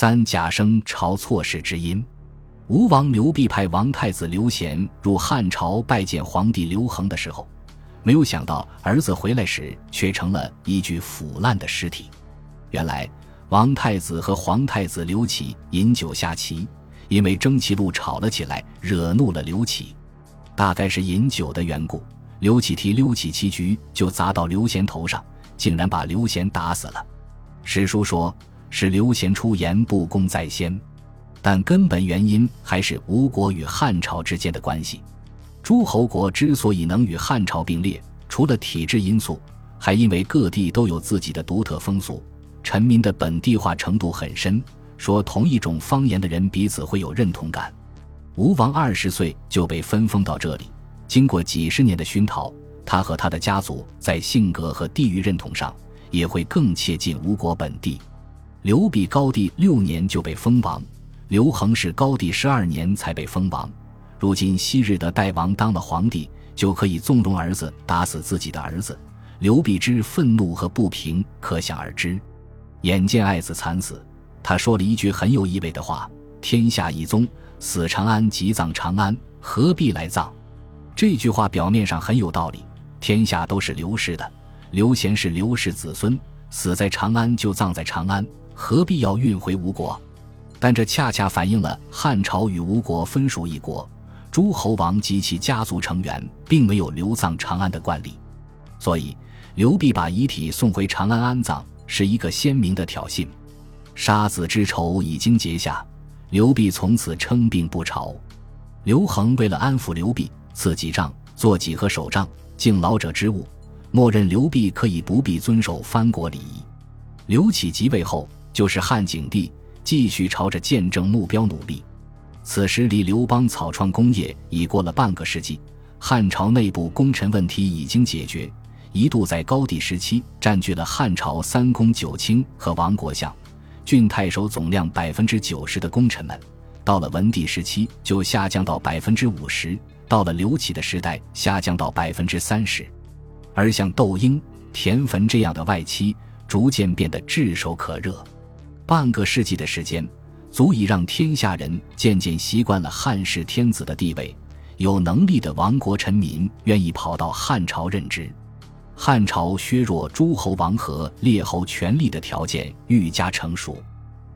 三假生朝错事之音。吴王刘濞派王太子刘贤入汉朝拜见皇帝刘恒的时候，没有想到儿子回来时却成了一具腐烂的尸体。原来王太子和皇太子刘启饮酒下棋，因为争棋路吵了起来，惹怒了刘启。大概是饮酒的缘故，刘启提溜起棋局就砸到刘贤头上，竟然把刘贤打死了。史书说是刘贤出言不公在先。但根本原因还是吴国与汉朝之间的关系。诸侯国之所以能与汉朝并列，除了体制因素，还因为各地都有自己的独特风俗，臣民的本地化程度很深，说同一种方言的人彼此会有认同感。吴王二十岁就被分封到这里，经过几十年的熏陶，他和他的家族在性格和地域认同上也会更切近吴国本地。刘比高帝六年就被封王。刘恒是高帝十二年才被封王，如今昔日的代王当了皇帝，就可以纵容儿子打死自己的儿子。刘必之愤怒和不平可想而知。眼见爱子惨死，他说了一句很有意味的话：“天下一宗，死长安即葬长安，何必来葬？”这句话表面上很有道理，天下都是刘氏的，刘贤是刘氏子孙，死在长安就葬在长安，何必要运回吴国？但这恰恰反映了汉朝与吴国分属一国，诸侯王及其家族成员并没有留葬长安的惯例，所以刘濞把遗体送回长安安葬是一个鲜明的挑衅。杀子之仇已经结下，刘濞从此称病不朝。刘恒为了安抚刘濞，赐己杖，做几何手杖，敬老者之物，默认刘濞可以不必遵守藩国礼仪。刘启即位后，就是汉景帝。继续朝着建政目标努力。此时离刘邦草创功业已过了半个世纪，汉朝内部功臣问题已经解决。一度在高帝时期占据了汉朝三公九卿和王国相、郡太守总量百分之九十的功臣们，到了文帝时期就下降到百分之五十，到了刘启的时代下降到百分之三十，而像窦婴、田汾这样的外戚逐渐变得炙手可热。半个世纪的时间，足以让天下人渐渐习惯了汉室天子的地位。有能力的亡国臣民愿意跑到汉朝任职。汉朝削弱诸侯王和列侯权力的条件愈加成熟，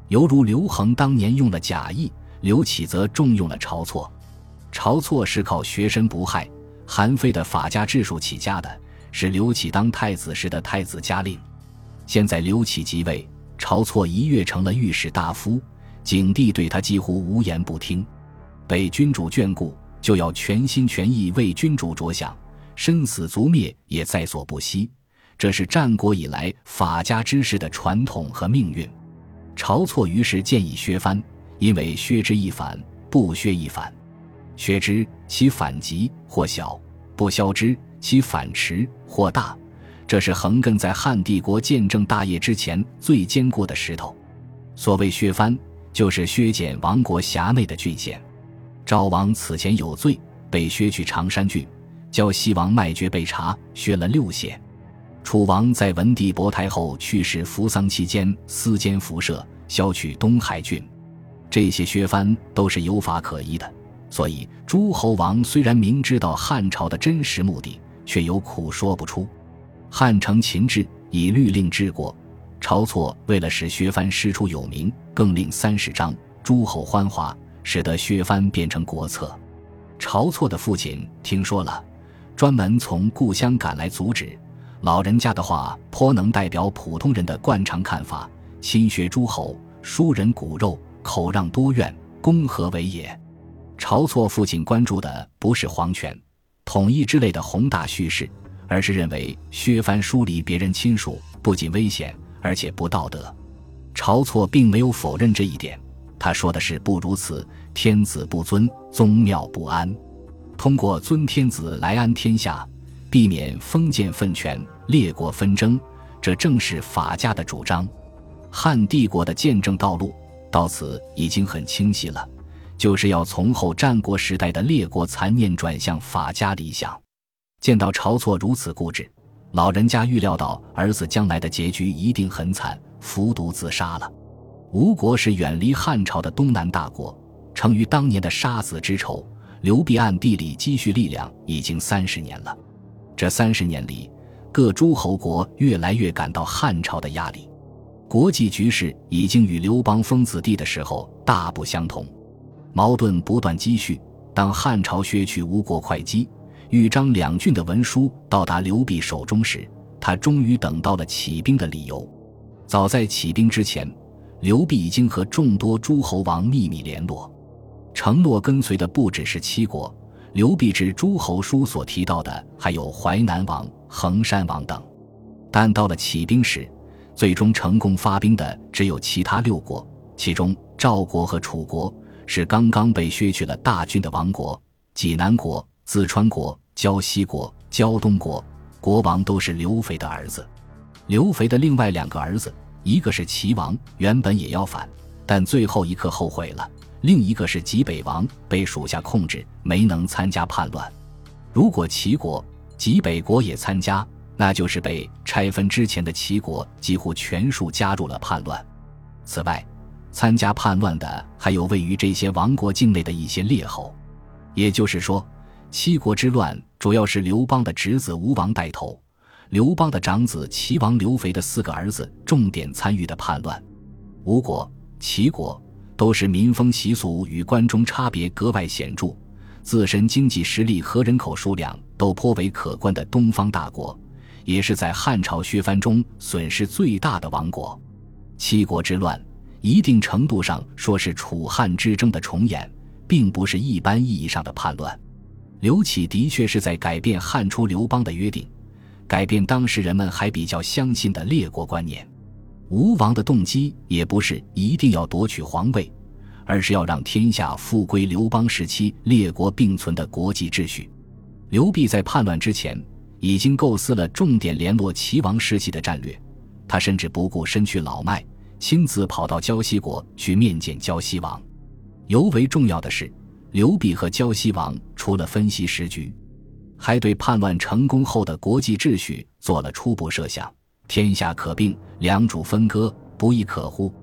犹如刘恒当年用了贾谊，刘启则重用了晁错。晁错是靠学深不害、韩非的法家治术起家的，是刘启当太子时的太子家令。现在刘启即位。晁错一跃成了御史大夫，景帝对他几乎无言不听。被君主眷顾，就要全心全意为君主着想，生死族灭也在所不惜。这是战国以来法家之士的传统和命运。晁错于是建议削藩，因为削之一反，不削一反。削之，其反极或小；不削之，其反迟或大。这是横亘在汉帝国建政大业之前最坚固的石头。所谓削藩，就是削减王国辖内的郡县。赵王此前有罪，被削去常山郡；胶西王卖爵被查，削了六县。楚王在文帝薄太后去世扶丧期间私奸辐射，削去东海郡。这些削藩都是有法可依的。所以诸侯王虽然明知道汉朝的真实目的，却有苦说不出。汉承秦制，以律令治国。晁错为了使削藩师出有名，更令三十章，诸侯欢哗，使得削藩变成国策。晁错的父亲听说了，专门从故乡赶来阻止。老人家的话颇能代表普通人的惯常看法：亲学诸侯，疏人骨肉，口让多怨，公何为也？晁错父亲关注的不是皇权、统一之类的宏大叙事。而是认为削藩疏离别人亲属不仅危险，而且不道德。晁错并没有否认这一点，他说的是不如此，天子不尊，宗庙不安。通过尊天子来安天下，避免封建分权、列国纷争，这正是法家的主张。汉帝国的建政道路到此已经很清晰了，就是要从后战国时代的列国残念转向法家理想。见到晁错如此固执，老人家预料到儿子将来的结局一定很惨，服毒自杀了。吴国是远离汉朝的东南大国，成于当年的杀子之仇。刘辟暗地里积蓄力量已经三十年了，这三十年里，各诸侯国越来越感到汉朝的压力，国际局势已经与刘邦封子弟的时候大不相同，矛盾不断积蓄。当汉朝削去吴国会稽、豫章两郡的文书到达刘辟手中时，他终于等到了起兵的理由。早在起兵之前，刘辟已经和众多诸侯王秘密联络，承诺跟随的不只是七国。刘辟之诸侯书所提到的还有淮南王、衡山王等。但到了起兵时，最终成功发兵的只有其他六国，其中赵国和楚国。是刚刚被削去了大军的王国，济南国、淄川国、胶西国、胶东国国王都是刘肥的儿子。刘肥的另外两个儿子，一个是齐王，原本也要反，但最后一刻后悔了；另一个是济北王，被属下控制，没能参加叛乱。如果齐国、济北国也参加，那就是被拆分之前的齐国几乎全数加入了叛乱。此外，参加叛乱的还有位于这些王国境内的一些列侯，也就是说，七国之乱主要是刘邦的侄子吴王带头，刘邦的长子齐王刘肥的四个儿子重点参与的叛乱。吴国、齐国都是民风习俗与关中差别格外显著，自身经济实力和人口数量都颇为可观的东方大国，也是在汉朝削藩中损失最大的王国。七国之乱。一定程度上说是楚汉之争的重演，并不是一般意义上的叛乱。刘启的确是在改变汉初刘邦的约定，改变当时人们还比较相信的列国观念。吴王的动机也不是一定要夺取皇位，而是要让天下复归刘邦时期列国并存的国际秩序。刘辟在叛乱之前已经构思了重点联络齐王时期的战略，他甚至不顾身躯老迈。亲自跑到胶西国去面见胶西王，尤为重要的是，刘辟和胶西王除了分析时局，还对叛乱成功后的国际秩序做了初步设想。天下可并，良主分割，不亦可乎？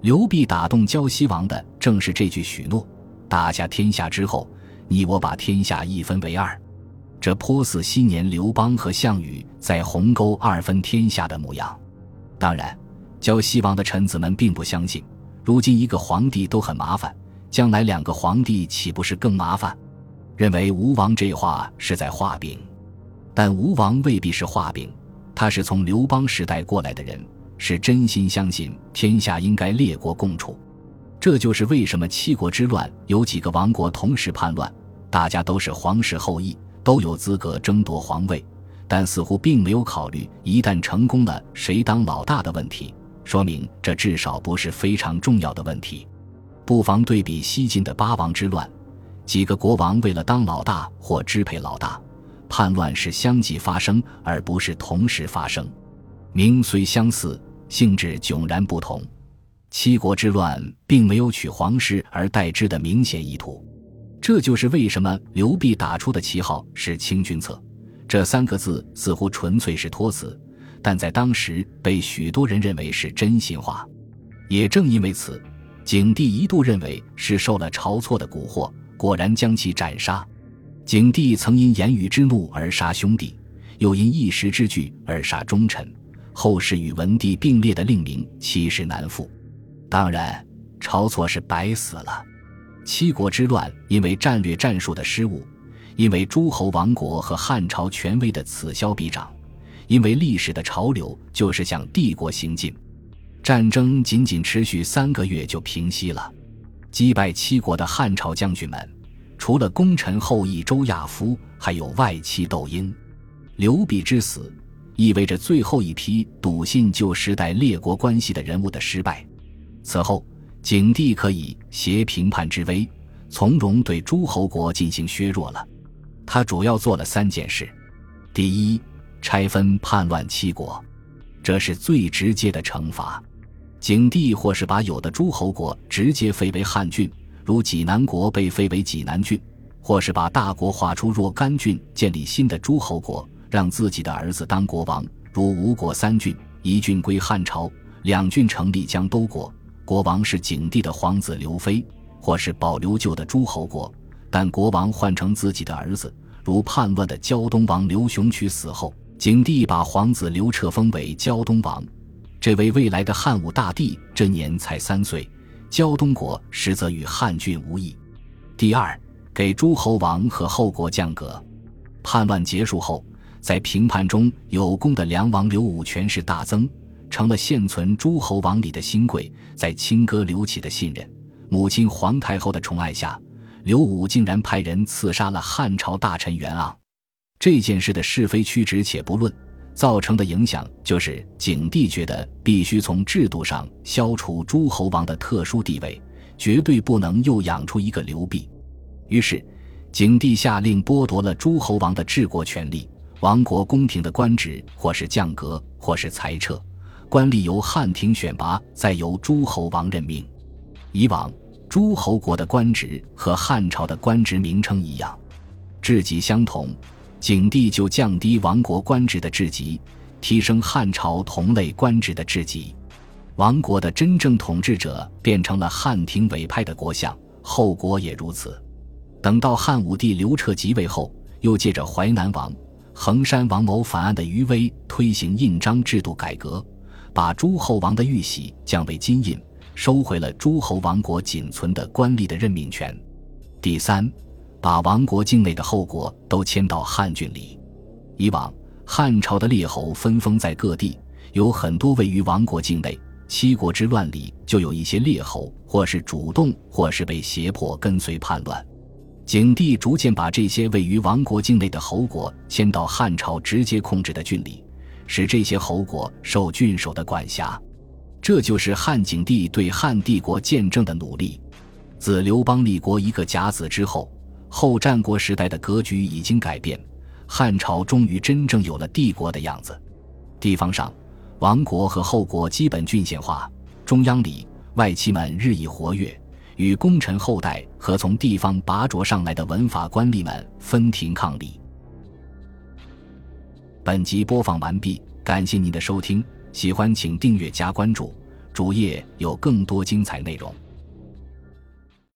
刘辟打动胶西王的正是这句许诺。打下天下之后，你我把天下一分为二，这颇似昔年刘邦和项羽在鸿沟二分天下的模样。当然。胶西王的臣子们并不相信，如今一个皇帝都很麻烦，将来两个皇帝岂不是更麻烦？认为吴王这话是在画饼，但吴王未必是画饼，他是从刘邦时代过来的人，是真心相信天下应该列国共处。这就是为什么七国之乱有几个王国同时叛乱，大家都是皇室后裔，都有资格争夺皇位，但似乎并没有考虑一旦成功了谁当老大的问题。说明这至少不是非常重要的问题，不妨对比西晋的八王之乱，几个国王为了当老大或支配老大，叛乱是相继发生，而不是同时发生。名虽相似，性质迥然不同。七国之乱并没有取皇室而代之的明显意图，这就是为什么刘辟打出的旗号是清君侧，这三个字似乎纯粹是托词。但在当时被许多人认为是真心话，也正因为此，景帝一度认为是受了晁错的蛊惑，果然将其斩杀。景帝曾因言语之怒而杀兄弟，又因一时之惧而杀忠臣，后世与文帝并列的令名其实难复。当然，晁错是白死了。七国之乱因为战略战术的失误，因为诸侯王国和汉朝权威的此消彼长。因为历史的潮流就是向帝国行进，战争仅仅持续三个月就平息了。击败七国的汉朝将军们，除了功臣后裔周亚夫，还有外戚窦婴。刘弼之死，意味着最后一批笃信旧时代列国关系的人物的失败。此后，景帝可以挟平叛之威，从容对诸侯国进行削弱了。他主要做了三件事：第一，拆分叛乱七国，这是最直接的惩罚。景帝或是把有的诸侯国直接废为汉郡，如济南国被废为济南郡；或是把大国划出若干郡，建立新的诸侯国，让自己的儿子当国王，如吴国三郡，一郡归汉朝，两郡成立江都国；国王是景帝的皇子刘妃，或是保留旧的诸侯国，但国王换成自己的儿子，如叛乱的胶东王刘雄渠死后，景帝把皇子刘彻封为胶东王。这位未来的汉武大帝这年才三岁，胶东国实则与汉郡无异。第二，给诸侯王和后国降格。叛乱结束后。在平叛中有功的梁王刘武权势大增，成了现存诸侯王里的新贵。在亲哥刘启的信任、母亲皇太后的宠爱下，刘武竟然派人刺杀了汉朝大臣袁盎。这件事的是非曲直且不论，造成的影响就是景帝觉得必须从制度上消除诸侯王的特殊地位，绝对不能又养出一个刘弼。于是，景帝下令剥夺了诸侯王的治国权利。王国宫廷的官职，或是降格，或是裁撤，官吏由汉廷选拔，再由诸侯王任命。以往诸侯国的官职和汉朝的官职名称一样，职级相同。景帝就降低亡国官职的职级，提升汉朝同类官职的职级。亡国的真正统治者变成了汉廷委派的国相，后国也如此。等到汉武帝刘彻即位后，又借着淮南王。衡山王谋反案的余威，推行印章制度改革，把诸侯王的玉玺降为金印，收回了诸侯王国仅存的官吏的任命权。第三，把王国境内的后国都迁到汉郡里。以往汉朝的列侯分封在各地，有很多位于王国境内。七国之乱里就有一些列侯，或是主动，或是被胁迫跟随叛乱。景帝逐渐把这些位于王国境内的侯国迁到汉朝直接控制的郡里，使这些侯国受郡守的管辖。这就是汉景帝对汉帝国建政的努力。自刘邦立国一个甲子之后，后战国时代的格局已经改变，汉朝终于真正有了帝国的样子。地方上，王国和后国基本郡县化，中央里外戚们日益活跃。与功臣后代和从地方拔擢上来的文法官吏们分庭抗礼。本集播放完毕，感谢您的收听，喜欢请订阅加关注，主页有更多精彩内容。